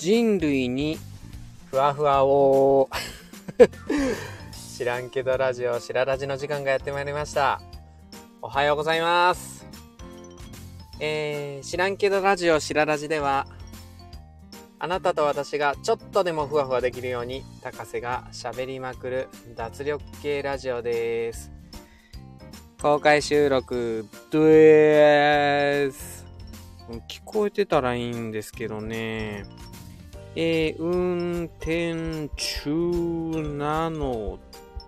人類にふわふわを。知らんけどラジオしらラジの時間がやってまいりました。おはようございます。えー、知らんけどラジオしらラジではあなたと私がちょっとでもふわふわできるように高瀬が喋りまくる脱力系ラジオです。公開収録です。聞こえてたらいいんですけどね。えー、運転中なの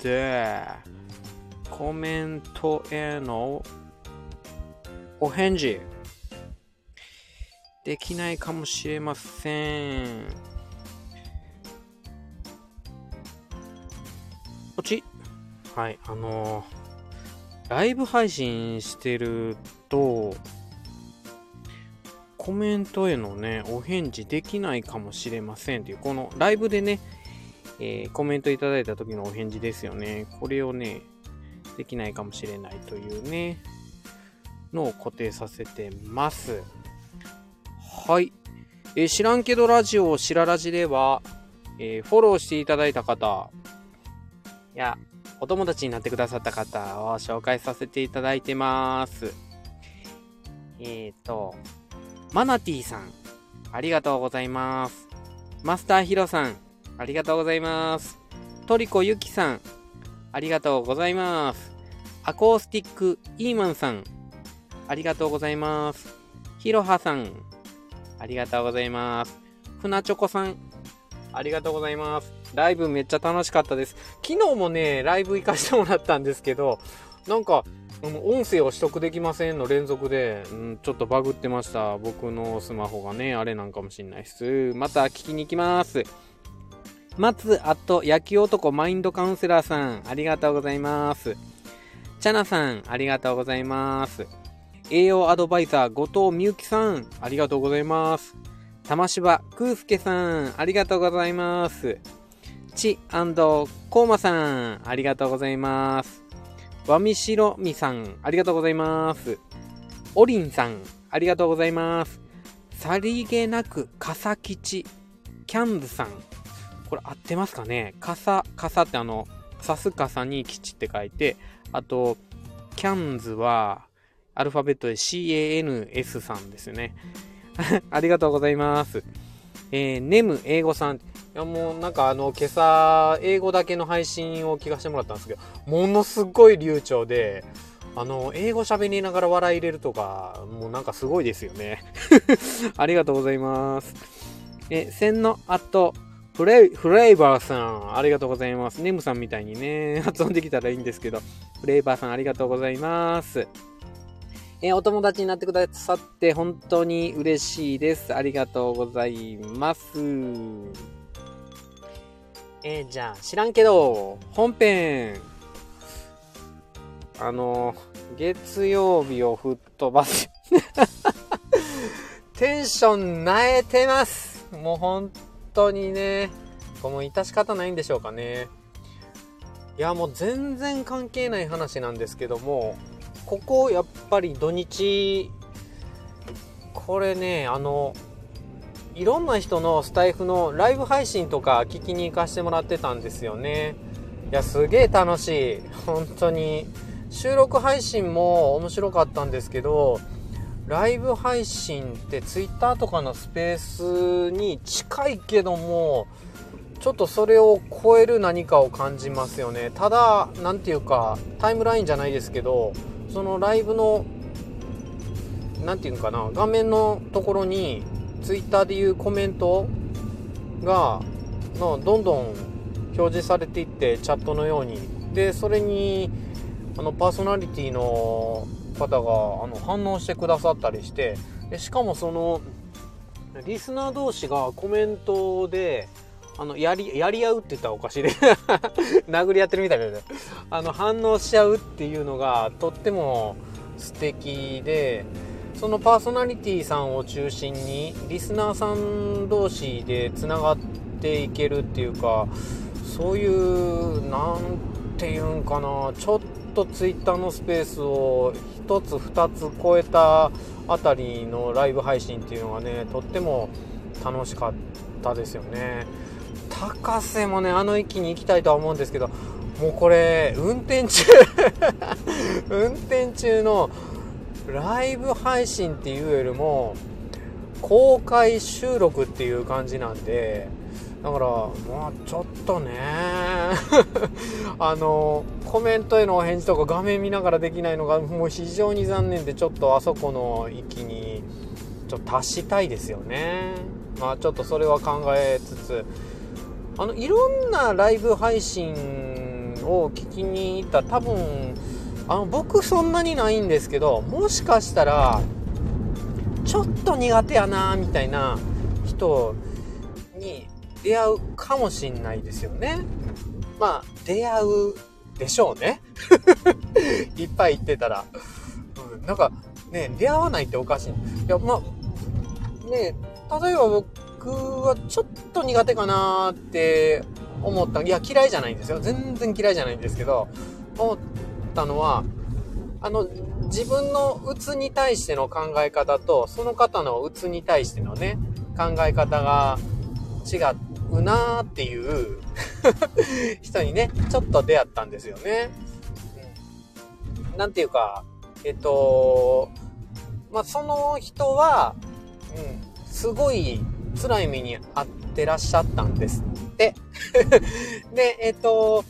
でコメントへのお返事できないかもしれません。こっちはい、あのー、ライブ配信してると、コメントへのね、お返事できないかもしれませんっていう、このライブでね、えー、コメントいただいた時のお返事ですよね。これをね、できないかもしれないというね、のを固定させてます。はい。えー、知らんけどラジオ、しらラジでは、えー、フォローしていただいた方、いや、お友達になってくださった方を紹介させていただいてます。えっ、ー、と、マナティさん、ありがとうございます。マスターヒロさん、ありがとうございます。トリコユキさん、ありがとうございます。アコースティックイーマンさん、ありがとうございます。ヒロハさん、ありがとうございます。船チョコさん、ありがとうございます。ライブめっちゃ楽しかったです。昨日もね、ライブ行かしてもらったんですけど、なんか、音声を取得できませんの連続で、うん、ちょっとバグってました。僕のスマホがね、あれなんかもしんないっす。また聞きに行きます。松、あと、野球男マインドカウンセラーさん、ありがとうございます。チャナさん、ありがとうございます。栄養アドバイザー後藤美幸さん、ありがとうございます。玉芝空介さん、ありがとうございます。ちコーマさん、ありがとうございます。わみしろみさん、ありがとうございます。おりんさん、ありがとうございます。さりげなく、かさきち、キャンズさん。これ合ってますかね？かさ、かさってあの、さすかさに吉って書いて、あと、キャンズは、アルファベットで CANS さんですね。ありがとうございます。えー、ネム英語さん。いやもうなんかあの今朝英語だけの配信を聞かせてもらったんですけど、ものすごい流暢で、あの、英語喋りながら笑い入れるとか、もうなんかすごいですよね。ありがとうございます。え、千の後、フレ、フレイバーさん、ありがとうございます。ネムさんみたいにね、発音できたらいいんですけど、フレイバーさんありがとうございます。え、お友達になってくださって本当に嬉しいです。ありがとうございます。えー、じゃあ、知らんけど、本編。あの、月曜日を吹っ飛ばす。テンションなえてます。もう本当にね、この致し方ないんでしょうかね。いや、もう全然関係ない話なんですけども、ここやっぱり土日これねあのいろんな人のスタイフのライブ配信とか聞きに行かせてもらってたんですよね。いやすげえ楽しい。本当に。収録配信も面白かったんですけどライブ配信って Twitter とかのスペースに近いけどもちょっとそれを超える何かを感じますよね。ただ何ていうかタイムラインじゃないですけどそのライブの何て言うのかな画面のところに Twitter でいうコメントがのどんどん表示されていってチャットのように。でそれにあのパーソナリティの方があの反応してくださったりしてでしかもそのリスナー同士がコメントであのやりやり合うって言ったらおかしいで 殴り合ってるみたいなあの反応し合うっていうのがとっても素敵でそのパーソナリティさんを中心にリスナーさん同士でつながっていけるっていうかそういう何て言うんかなちょっと Twitter のスペースを1つ2つ超えたあたりのライブ配信っていうのがねとっても楽しかったですよね。高瀬もねあの駅に行きたいとは思うんですけどもうこれ運転中 運転中のライブ配信っていうよりも公開収録っていう感じなんでだからまあちょっとね あのコメントへのお返事とか画面見ながらできないのがもう非常に残念でちょっとあそこの域にちょっと達したいですよね。まあちょっとそれは考えつつあのいろんなライブ配信を聞きに行った多分あの僕そんなにないんですけどもしかしたらちょっと苦手やなみたいな人に出会うかもしんないですよね。まあ、出会うでしょうね。いっぱい言ってたら。うん、なんか、ね、出会わないっておかしい。いや、まあ、ね、例えば僕はちょっと苦手かなって思った。いや、嫌いじゃないんですよ。全然嫌いじゃないんですけど、思ったのは、あの、自分の鬱に対しての考え方と、その方の鬱に対してのね、考え方が違うなーっていう 人にね、ちょっと出会ったんですよね。なんていうか、えっと、まあ、その人は、うん、すごい辛い目に遭ってらっしゃったんですって。で、えっと、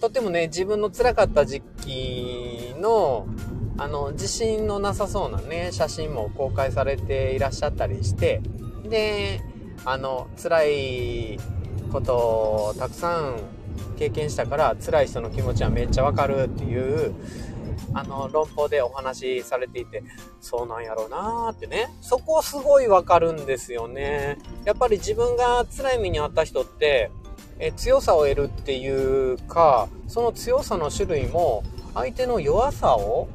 とてもね、自分の辛かった時期の、あの、自信のなさそうなね、写真も公開されていらっしゃったりして、で、あの、辛いことをたくさん経験したから、辛い人の気持ちはめっちゃわかるっていう、あの、論法でお話しされていて、そうなんやろうなーってね。そこすごいわかるんですよね。やっぱり自分が辛い目にあった人って、え強さを得るっていうか、その強さの種類も、相手の弱さを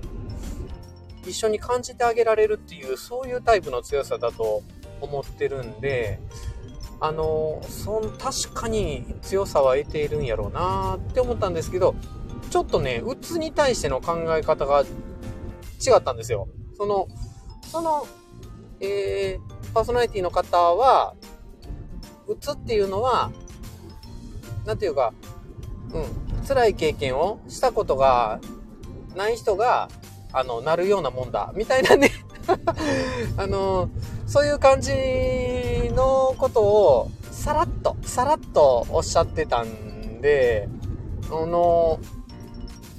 一緒に感じてあげられるっていう、そういうタイプの強さだと思ってるんで、あの、そん、確かに強さは得ているんやろうなって思ったんですけど、ちょっとね、うつに対しての考え方が違ったんですよ。その、その、えー、パーソナリティの方は、うつっていうのは、なんていうか、うん、辛い経験をしたことがない人が、あの、なるようなもんだ、みたいなね あの、そういう感じのことを、さらっと、さらっとおっしゃってたんで、あの、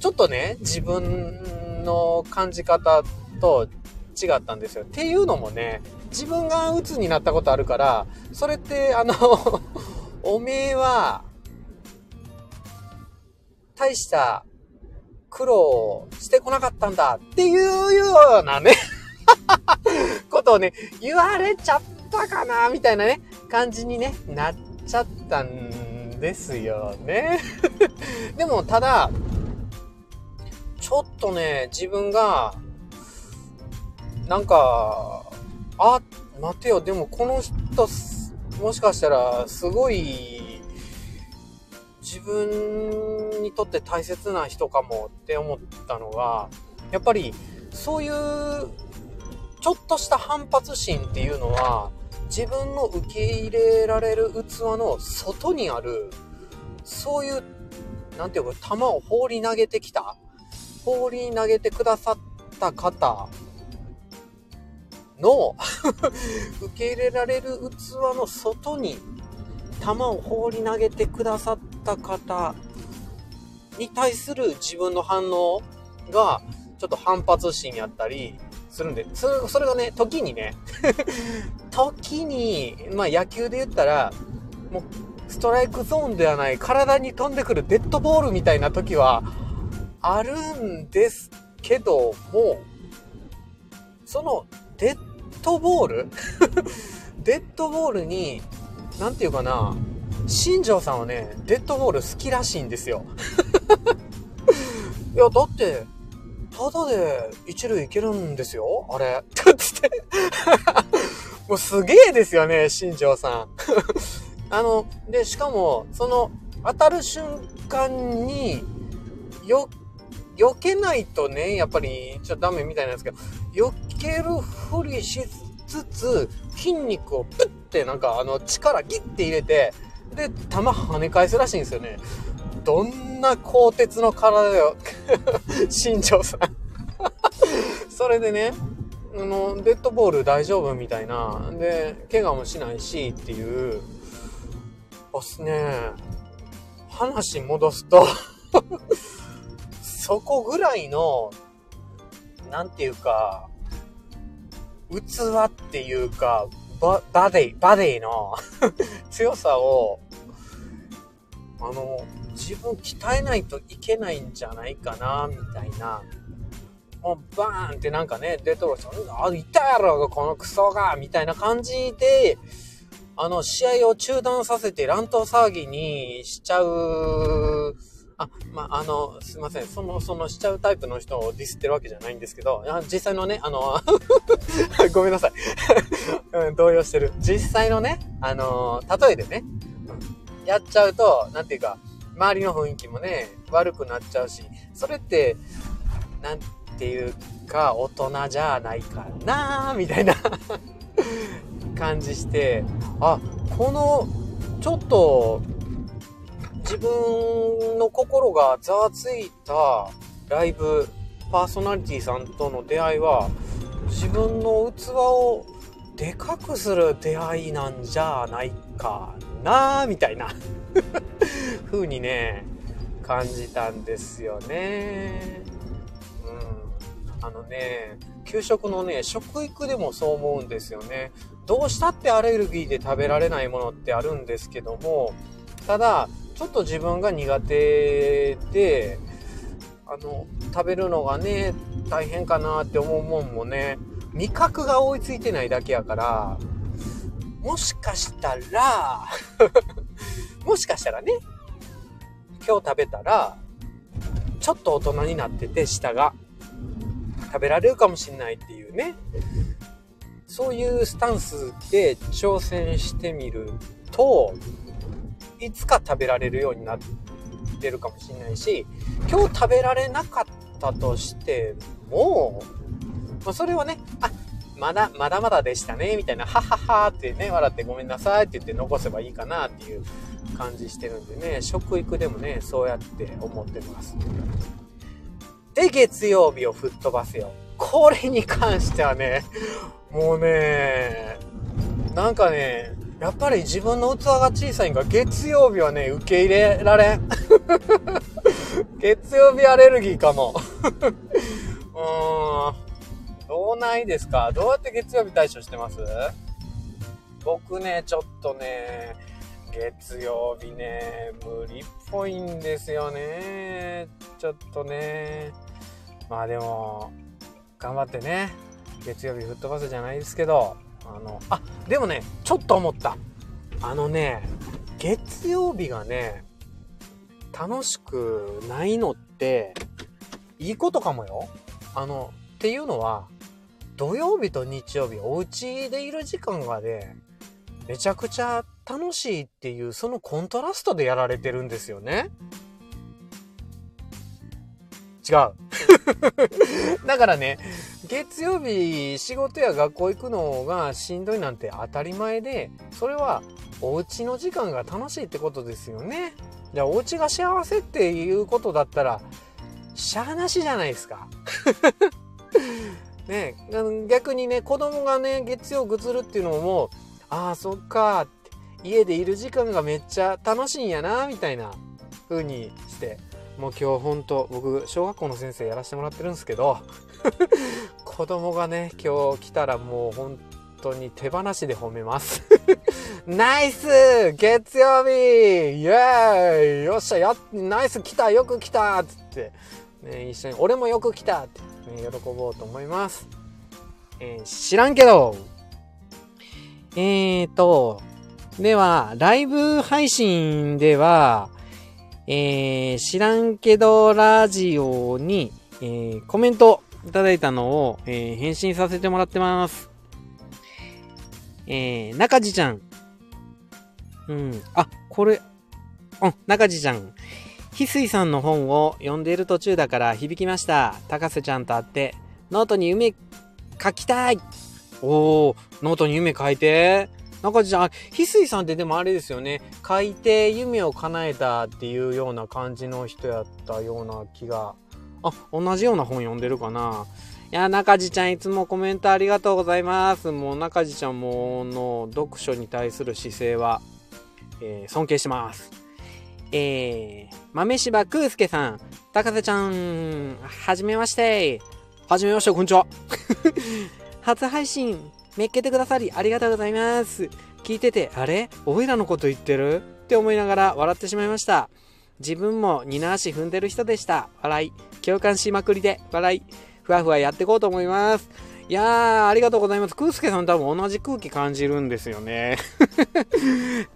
ちょっとね、自分の感じ方と違ったんですよ。っていうのもね、自分が鬱になったことあるから、それって、あの おめえは、大した苦労してこなかったんだっていうようなね ことをね、言われちゃったかなみたいなね、感じにね、なっちゃったんですよね。でも、ただ、ちょっとね、自分が、なんか、あ、待てよ、でもこの人、もしかしたら、すごい、自分にとって大切な人かもって思ったのが、やっぱりそういうちょっとした反発心っていうのは自分の受け入れられる器の外にあるそういうなんていうか球を放り投げてきた放り投げてくださった方の 受け入れられる器の外に球を放り投げてくださった方に対する自分の反応が、ちょっと反発心やったりするんで、それそれがね、時にね、時に、まあ野球で言ったら、もう、ストライクゾーンではない体に飛んでくるデッドボールみたいな時はあるんですけども、そのデッドボール？デッドボールになんていうかな、新庄さんはね、デッドボール好きらしいんですよ。いや、だって、ただで一塁いけるんですよ？あれ？つって。もうすげえですよね、新庄さん。あの、で、しかも、その、当たる瞬間に、よ、避けないとね、やっぱり、ちょっとダメみたいなんですけど、避けるふりしつつ、筋肉をプッてなんかあの力ギッて入れて、で、弾跳ね返すらしいんですよね。どんな鋼鉄の体よ。新庄さん それでね、あの、デッドボール大丈夫みたいな。で、怪我もしないしっていう。おすね。話戻すと そこぐらいの、なんていうか、器っていうか、ババディ、バディの 強さを、あの、自分鍛えないといけないんじゃないかな、みたいな。もうバーンってなんかね、デトロイト、あ、いたやろ、このクソが、みたいな感じで、あの、試合を中断させて乱闘騒ぎにしちゃう、あ、まあ、あの、すいません。その、そのしちゃうタイプの人をディスってるわけじゃないんですけど、実際のね、あの、ごめんなさい うん。動揺してる。実際のね、あの、例えでね、やっちゃうと、なんていうか、周りの雰囲気もね、悪くなっちゃうし、それって、なんていうか、大人じゃないかなみたいな 感じして、あ、この、ちょっと、自分の心がざわついたライブ、パーソナリティさんとの出会いは、自分の器をでかくする出会いなんじゃないかなみたいな 風にね、感じたんですよね。うん。あのね、給食のね、食育でもそう思うんですよね。どうしたってアレルギーで食べられないものってあるんですけども、ただ、ちょっと自分が苦手で、あの、食べるのがね、大変かなって思うもんもね、味覚が追いついてないだけやから、もしかしたら もしかしたらね、今日食べたら、ちょっと大人になってて、舌が。食べられるかもしんないっていうね。そういうスタンスで挑戦してみると、いつか食べられるようになってるかもしれないし、今日食べられなかったとしても、まあ、それはね、あ、まだ、まだまだでしたね、みたいな、はははってね、笑ってごめんなさいって言って残せばいいかなっていう感じしてるんでね、食育でもね、そうやって思ってます。で、月曜日を吹っ飛ばすよ。これに関してはね、もうね、なんかね、やっぱり自分の器が小さいんが、月曜日はね、受け入れられん。月曜日アレルギーかも。うーん。どうないですか？どうやって月曜日対処してます？僕ね、ちょっとね、月曜日ね、無理っぽいんですよね。ちょっとね。まあでも、頑張ってね、月曜日吹っ飛ばすじゃないですけど、あの、あ、でもね、ちょっと思った。あのね、月曜日がね、楽しくないのって、いいことかもよ。あの、っていうのは、土曜日と日曜日、お家でいる時間がね、めちゃくちゃ楽しいっていう、そのコントラストでやられてるんですよね。違う。だからね、月曜日仕事や学校行くのがしんどいなんて当たり前で、それはお家の時間が楽しいってことですよね。じゃあお家が幸せっていうことだったら、しゃーなしじゃないですか。ね逆にね、子供がね、月曜ぐずるっていうのも、ああ、そっかって、家でいる時間がめっちゃ楽しいんやな、みたいな風にして、もう今日ほんと、僕、小学校の先生やらせてもらってるんですけど、子供がね、今日来たらもう本当に手放しで褒めます。ナイス月曜日!イエーイよっしゃや、ナイス来たよく来た!つって、ね、一緒に、俺もよく来た!って、ね、喜ぼうと思います。えー、知らんけど、えーと、では、ライブ配信では、えー、知らんけどラジオに、えー、コメントいただいたのを、えー、返信させてもらってます。えー、中地ちゃん。うん。あ、これ、うん、中地ちゃん。翡翠さんの本を読んでいる途中だから響きました。高瀬ちゃんと会って、ノートに夢書きたいおー、ノートに夢書いて。中地ちゃん、翡翠さんってでもあれですよね。書いて夢を叶えたっていうような感じの人やったような気が。あ、同じような本読んでるかな。いや、中地ちゃんいつもコメントありがとうございます。もう中地ちゃんもの読書に対する姿勢は、えー、尊敬してます。えー、豆柴空介さん、高瀬ちゃん、はじめまして。はじめまして、こんにちは。初配信、めっけてくださりありがとうございます。聞いてて、あれ？おいらのこと言ってる？って思いながら笑ってしまいました。自分も二の足踏んでる人でした。笑い。共感しまくりで、笑い。ふわふわやっていこうと思います。いやー、ありがとうございます。クースケさん多分同じ空気感じるんですよね。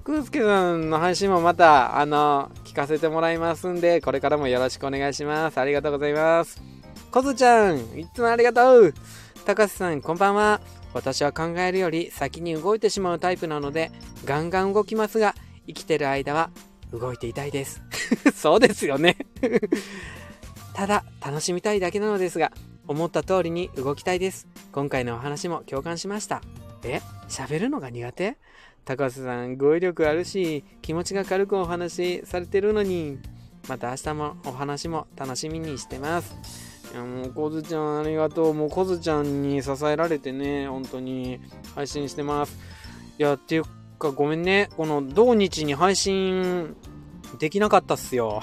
クースケさんの配信もまた、あの、聞かせてもらいますんで、これからもよろしくお願いします。ありがとうございます。コズちゃん、いつもありがとう。高瀬さん、こんばんは。私は考えるより先に動いてしまうタイプなので、ガンガン動きますが、生きてる間は動いていたいです。そうですよねただ、楽しみたいだけなのですが、思った通りに動きたいです。今回のお話も共感しました。え？喋るのが苦手？高瀬さん、語彙力あるし、気持ちが軽くお話しされてるのに、また明日もお話も楽しみにしてます。いやもう、コズちゃんありがとう。もう、コズちゃんに支えられてね、本当に配信してます。いや、っていうか、ごめんね。この、同日に配信できなかったっすよ。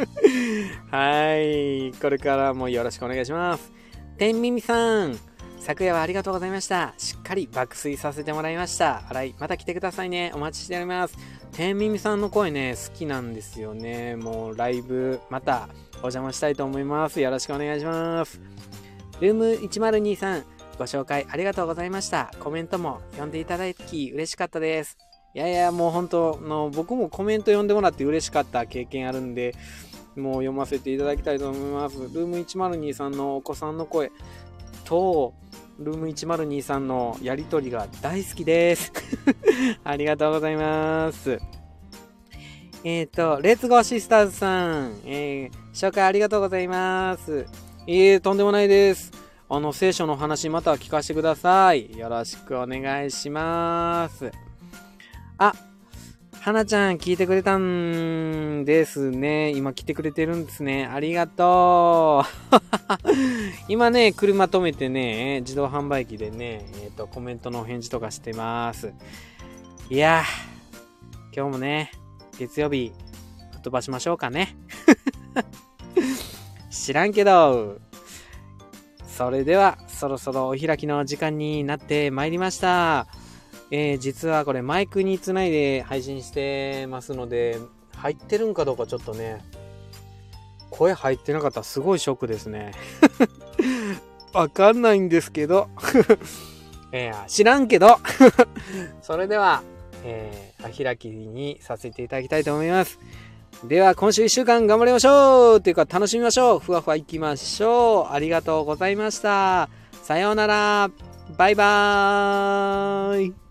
はい。これからもよろしくお願いします。天耳さん。昨夜はありがとうございました。しっかり爆睡させてもらいました。はい。また来てくださいね。お待ちしております。天耳さんの声ね、好きなんですよね。もうライブ、またお邪魔したいと思います。よろしくお願いします。ルーム1023、ご紹介ありがとうございました。コメントも読んでいただき嬉しかったです。いやいや、もう本当の、僕もコメント読んでもらって嬉しかった経験あるんで、もう読ませていただきたいと思います。ルーム1023のお子さんの声と、ルーム1023のやりとりが大好きです。ありがとうございます。えっ、ー、と、レッツゴーシスターズさん、えー、紹介ありがとうございます。えー、とんでもないです。あの、聖書の話また聞かせてください。よろしくお願いします。あ、花ちゃん聞いてくれたんですね。今来てくれてるんですね。ありがとう。今ね、車止めてね、自動販売機でね、えっ、ー、と、コメントのお返事とかしてます。いや今日もね、月曜日、飛ばしましょうかね。知らんけど。それでは、そろそろお開きの時間になってまいりました。えー、実はこれマイクにつないで配信してますので、入ってるんかどうかちょっとね、声入ってなかったらすごいショックですね。わかんないんですけど えー、知らんけど それでは、えー、開きにさせていただきたいと思います。では、今週1週間頑張りましょうというか、楽しみましょうふわふわ行きましょうありがとうございました。さようならバイバーイ